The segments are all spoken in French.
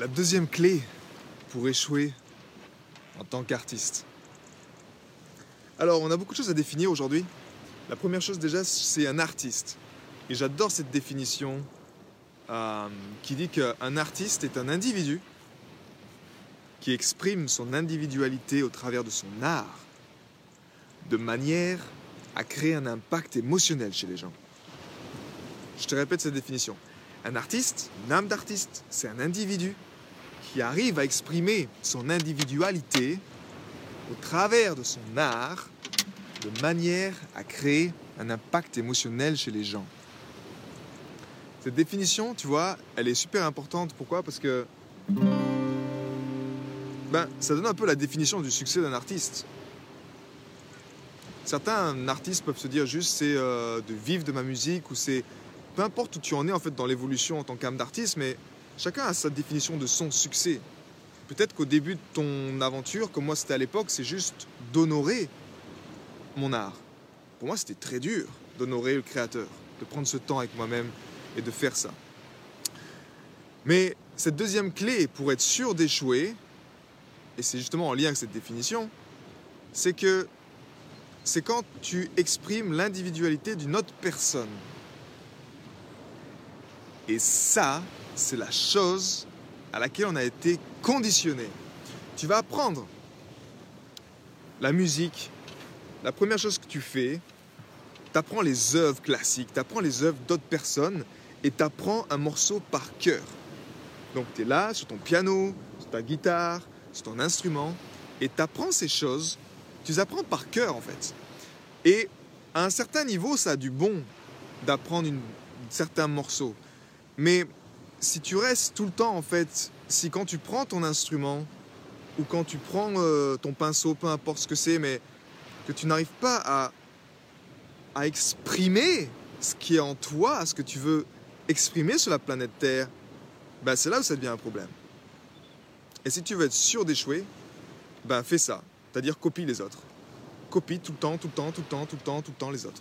La deuxième clé pour échouer en tant qu'artiste. Alors, on a beaucoup de choses à définir aujourd'hui. La première chose déjà, c'est un artiste. Et j'adore cette définition euh, qui dit qu'un artiste est un individu qui exprime son individualité au travers de son art, de manière à créer un impact émotionnel chez les gens. Je te répète cette définition. Un artiste, une âme d'artiste, c'est un individu qui arrive à exprimer son individualité au travers de son art de manière à créer un impact émotionnel chez les gens. Cette définition, tu vois, elle est super importante. Pourquoi? Parce que ben, ça donne un peu la définition du succès d'un artiste. Certains artistes peuvent se dire juste c'est euh, de vivre de ma musique ou c'est peu importe où tu en es en fait dans l'évolution en tant qu'âme d'artiste, mais chacun a sa définition de son succès. Peut-être qu'au début de ton aventure, comme moi c'était à l'époque, c'est juste d'honorer mon art. Pour moi, c'était très dur d'honorer le créateur, de prendre ce temps avec moi-même et de faire ça. Mais cette deuxième clé pour être sûr d'échouer, et c'est justement en lien avec cette définition, c'est que c'est quand tu exprimes l'individualité d'une autre personne. Et ça, c'est la chose à laquelle on a été conditionné. Tu vas apprendre la musique, la première chose que tu fais, tu apprends les œuvres classiques, tu apprends les œuvres d'autres personnes et tu apprends un morceau par cœur. Donc tu es là sur ton piano, sur ta guitare, sur ton instrument et tu apprends ces choses, tu les apprends par cœur en fait. Et à un certain niveau, ça a du bon d'apprendre certains morceaux. Mais si tu restes tout le temps en fait, si quand tu prends ton instrument ou quand tu prends euh, ton pinceau, peu importe ce que c'est, mais que tu n'arrives pas à, à exprimer ce qui est en toi, ce que tu veux exprimer sur la planète Terre, ben c'est là où ça devient un problème. Et si tu veux être sûr d'échouer, ben fais ça. C'est-à-dire copie les autres. Copie tout le temps, tout le temps, tout le temps, tout le temps, tout le temps les autres.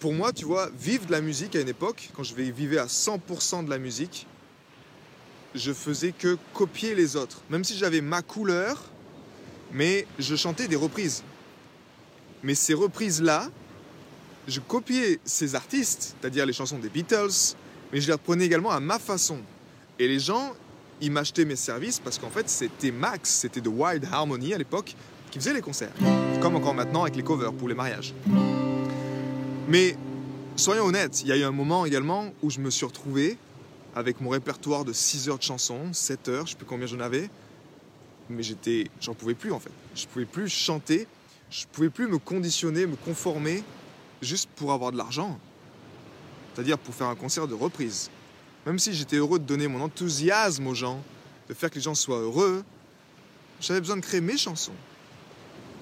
Pour moi, tu vois, vivre de la musique à une époque, quand je vivais à 100% de la musique, je faisais que copier les autres. Même si j'avais ma couleur, mais je chantais des reprises. Mais ces reprises-là, je copiais ces artistes, c'est-à-dire les chansons des Beatles, mais je les reprenais également à ma façon. Et les gens, ils m'achetaient mes services parce qu'en fait, c'était Max, c'était de Wild Harmony à l'époque, qui faisait les concerts. Comme encore maintenant avec les covers pour les mariages. Mais soyons honnêtes, il y a eu un moment également où je me suis retrouvé avec mon répertoire de 6 heures de chansons, 7 heures, je sais plus combien j'en avais, mais j'étais, j'en pouvais plus en fait. Je pouvais plus chanter, je pouvais plus me conditionner, me conformer juste pour avoir de l'argent. C'est-à-dire pour faire un concert de reprise. Même si j'étais heureux de donner mon enthousiasme aux gens, de faire que les gens soient heureux, j'avais besoin de créer mes chansons.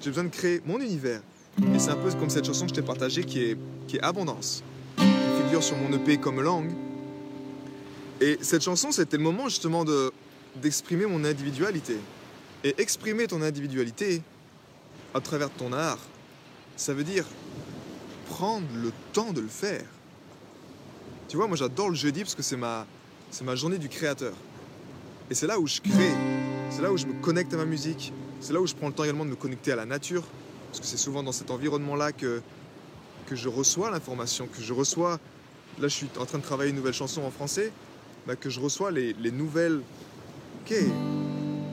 J'ai besoin de créer mon univers. Et c'est un peu comme cette chanson que je t'ai partagée qui est, qui est Abondance, qui figure sur mon EP comme langue. Et cette chanson, c'était le moment justement de, d'exprimer mon individualité. Et exprimer ton individualité à travers ton art, ça veut dire prendre le temps de le faire. Tu vois, moi j'adore le jeudi parce que c'est ma, c'est ma journée du créateur. Et c'est là où je crée, c'est là où je me connecte à ma musique, c'est là où je prends le temps également de me connecter à la nature, parce que c'est souvent dans cet environnement-là que, que je reçois l'information, que je reçois, là je suis en train de travailler une nouvelle chanson en français, bah, que je reçois les, les nouvelles, ok,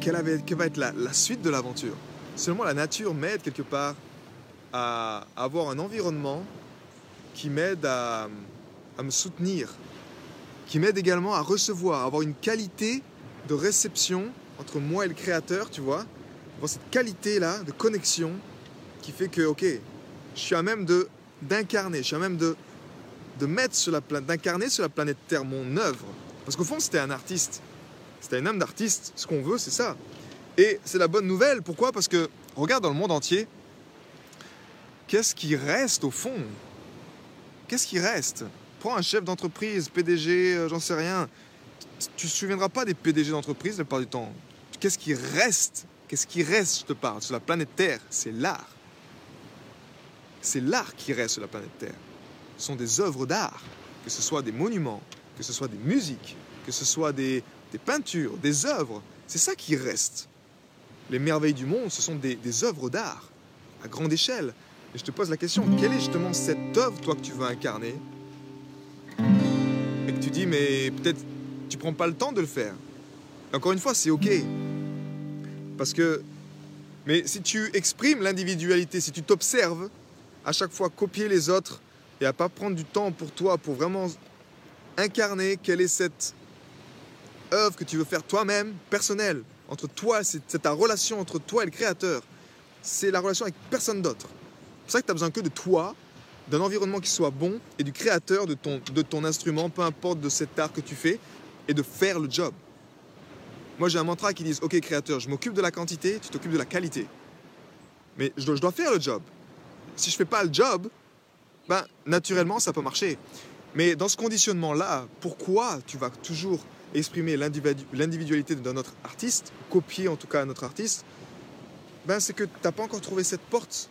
quelle, va être la, la suite de l'aventure? Seulement la nature m'aide quelque part à avoir un environnement qui m'aide à, à me soutenir, qui m'aide également à recevoir, à avoir une qualité de réception entre moi et le créateur, tu vois, avoir cette qualité-là de connexion qui fait que, ok, je suis à même de d'incarner, je suis à même de, de mettre sur la planète, d'incarner sur la planète Terre mon œuvre. Parce qu'au fond, c'était un artiste. C'était un âme d'artiste. Ce qu'on veut, c'est ça. Et c'est la bonne nouvelle. Pourquoi? Parce que, regarde dans le monde entier, qu'est-ce qui reste au fond? Qu'est-ce qui reste? Prends un chef d'entreprise, PDG, euh, j'en sais rien. Tu ne te souviendras pas des PDG d'entreprise la plupart du temps. Qu'est-ce qui reste? Qu'est-ce qui reste, je te parle, sur la planète Terre C'est l'art. C'est l'art qui reste sur la planète Terre. Ce sont des œuvres d'art, que ce soit des monuments, que ce soit des musiques, que ce soit des, des peintures, des œuvres. C'est ça qui reste. Les merveilles du monde, ce sont des, œuvres d'art, à grande échelle. Et je te pose la question, quelle est justement cette œuvre, toi, que tu veux incarner? Et que tu dis, mais peut-être tu prends pas le temps de le faire. Encore une fois, c'est OK. Parce que, mais si tu exprimes l'individualité, si tu t'observes, à chaque fois copier les autres et à pas prendre du temps pour toi, pour vraiment incarner quelle est cette œuvre que tu veux faire toi-même, personnelle, entre toi, c'est ta relation entre toi et le créateur. C'est la relation avec personne d'autre. C'est pour ça que tu as besoin que de toi, d'un environnement qui soit bon et du créateur de ton, de ton instrument, peu importe de cet art que tu fais, et de faire le job. Moi, j'ai un mantra qui dit Ok, créateur, je m'occupe de la quantité, tu t'occupes de la qualité. Mais je dois faire le job. Si je fais pas le job, ben, naturellement, ça peut marcher. Mais dans ce conditionnement-là, pourquoi tu vas toujours exprimer l'individu- l'individualité d'un autre artiste, copier en tout cas un autre artiste ben, C'est que tu n'as pas encore trouvé cette porte.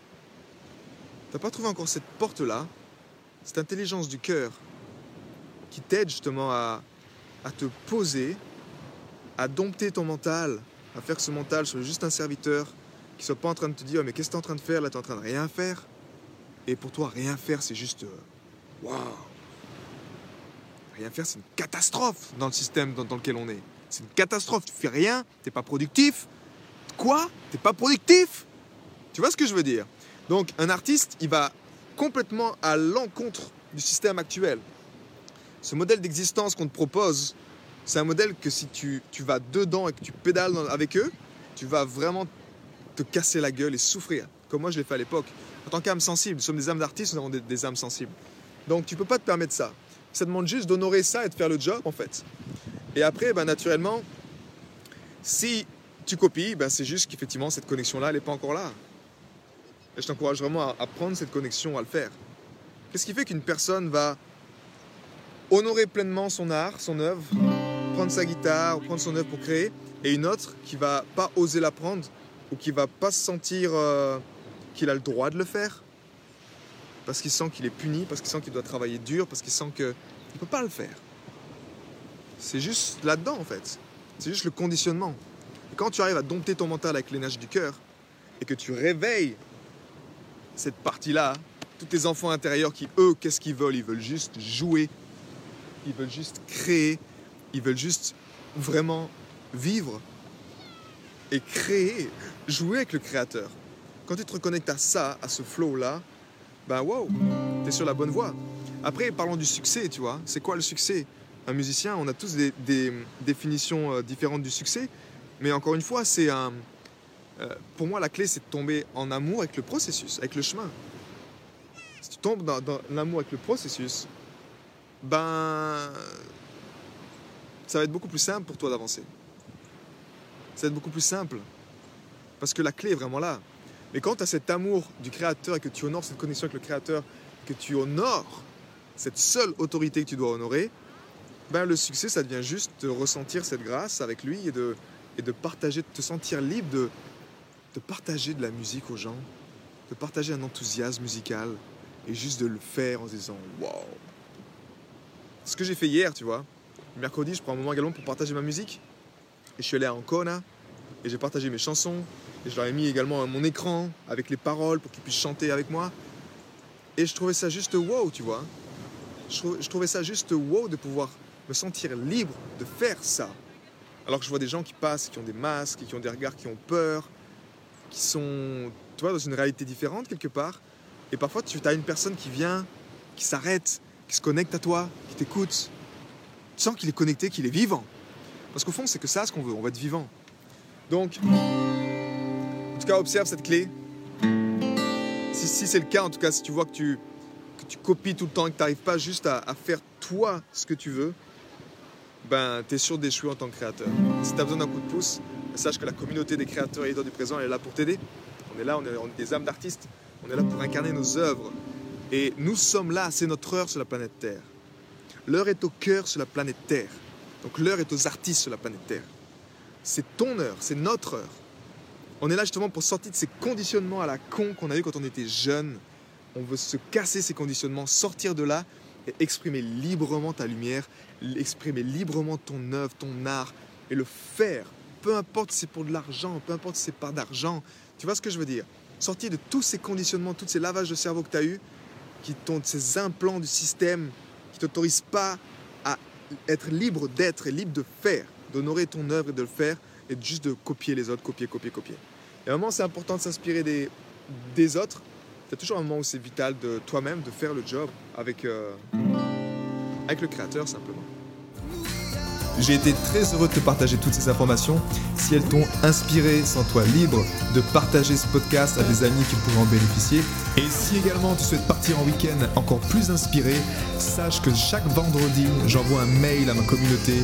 Tu n'as pas trouvé encore cette porte-là, cette intelligence du cœur qui t'aide justement à, à te poser, à dompter ton mental, à faire que ce mental soit juste un serviteur, qui soit pas en train de te dire mais qu'est-ce que tu es en train de faire? Là, tu es en train de rien faire. Et pour toi, rien faire, c'est juste. euh, Waouh Rien faire, c'est une catastrophe dans le système dans, lequel on est. C'est une catastrophe. Tu fais rien, t'es pas productif. Quoi? T'es pas productif? Tu vois ce que je veux dire? Donc, un artiste, il va complètement à l'encontre du système actuel. Ce modèle d'existence qu'on te propose, c'est un modèle que si tu, tu vas dedans et que tu pédales avec eux, tu vas vraiment te casser la gueule et souffrir, comme moi je l'ai fait à l'époque. En tant qu'âme sensible, nous sommes des âmes d'artistes, nous avons des, âmes sensibles. Donc tu peux pas te permettre ça. Ça demande juste d'honorer ça et de faire le job en fait. Et après, ben, naturellement, si tu copies, ben, c'est juste qu'effectivement cette connexion-là, elle n'est pas encore là. Et je t'encourage vraiment à, à prendre cette connexion, à le faire. Qu'est-ce qui fait qu'une personne va honorer pleinement son art, son œuvre, prendre sa guitare, prendre son œuvre pour créer, et une autre qui va pas oser la prendre ou qui va pas se sentir euh, qu'il a le droit de le faire parce qu'il sent qu'il est puni, parce qu'il sent qu'il doit travailler dur, parce qu'il sent qu'il ne peut pas le faire. C'est juste là-dedans en fait. C'est juste le conditionnement. Et quand tu arrives à dompter ton mental avec l'énergie du cœur et que tu réveilles cette partie-là, tous tes enfants intérieurs qui, eux, qu'est-ce qu'ils veulent? Ils veulent juste jouer, ils veulent juste créer, ils veulent juste vraiment vivre et créer, jouer avec le créateur. Quand tu te reconnectes à ça, à ce flow-là, ben wow, t'es sur la bonne voie. Après, parlons du succès, tu vois. C'est quoi le succès? Un musicien, on a tous des, définitions euh, différentes du succès, mais encore une fois, c'est un. euh, pour moi, la clé, c'est de tomber en amour avec le processus, avec le chemin. Si tu tombes dans, dans l'amour avec le processus, ben. Ça va être beaucoup plus simple pour toi d'avancer. Ça va être beaucoup plus simple. Parce que la clé est vraiment là. Mais quand tu as cet amour du Créateur et que tu honores cette connexion avec le Créateur, que tu honores cette seule autorité que tu dois honorer, ben le succès, ça devient juste de ressentir cette grâce avec lui et de, et de partager, de te sentir libre de, de partager de la musique aux gens, de partager un enthousiasme musical et juste de le faire en se disant Wow Ce que j'ai fait hier, tu vois, mercredi, je prends un moment également pour partager ma musique. Et je suis allé à Ancona et j'ai partagé mes chansons. Et je leur ai mis également mon écran avec les paroles pour qu'ils puissent chanter avec moi. Et je trouvais ça juste wow, tu vois. Je, trou- je trouvais ça juste wow de pouvoir me sentir libre de faire ça. Alors que je vois des gens qui passent, qui ont des masques, qui ont des regards qui ont peur, qui sont, tu vois, dans une réalité différente quelque part. Et parfois, tu as une personne qui vient, qui s'arrête, qui se connecte à toi, qui t'écoute. Tu sens qu'il est connecté, qu'il est vivant. Parce qu'au fond, c'est que ça ce qu'on veut, on va être vivant. Donc, tout cas, observe cette clé. Si, c'est le cas, en tout cas, si tu vois que tu, copies tout le temps et que tu n'arrives pas juste à, faire toi ce que tu veux, ben, tu es sûr d'échouer en tant que créateur. Si tu as besoin d'un coup de pouce, sache que la communauté des créateurs et leaders du présent elle est là pour t'aider. On est là, on est, on est des âmes d'artistes. On est là pour incarner nos œuvres. Et nous sommes là, c'est notre heure sur la planète Terre. L'heure est au cœur sur la planète Terre. Donc l'heure est aux artistes sur la planète Terre. C'est ton heure, c'est notre heure. On est là justement pour sortir de ces conditionnements à la con qu'on a eu quand on était jeune. On veut se casser ces conditionnements, sortir de là et exprimer librement ta lumière, exprimer librement ton œuvre, ton art et le faire. Peu importe si c'est pour de l'argent, peu importe si c'est pas d'argent. Tu vois ce que je veux dire? Sortir de tous ces conditionnements, tous ces lavages de cerveau que tu as eu, qui t'ont ces implants du système qui t'autorisent pas à être libre d'être et libre de faire, d'honorer ton œuvre et de le faire et juste de copier les autres, copier, copier, copier. Et à un moment, c'est important de s'inspirer des, des autres. Il y a toujours un moment où c'est vital de toi-même de faire le job avec, euh, avec le créateur simplement. J'ai été très heureux de te partager toutes ces informations. Si elles t'ont inspiré, sens-toi libre de partager ce podcast à des amis qui pourraient en bénéficier. Et si également tu souhaites partir en week-end encore plus inspiré, sache que chaque vendredi, j'envoie un mail à ma communauté.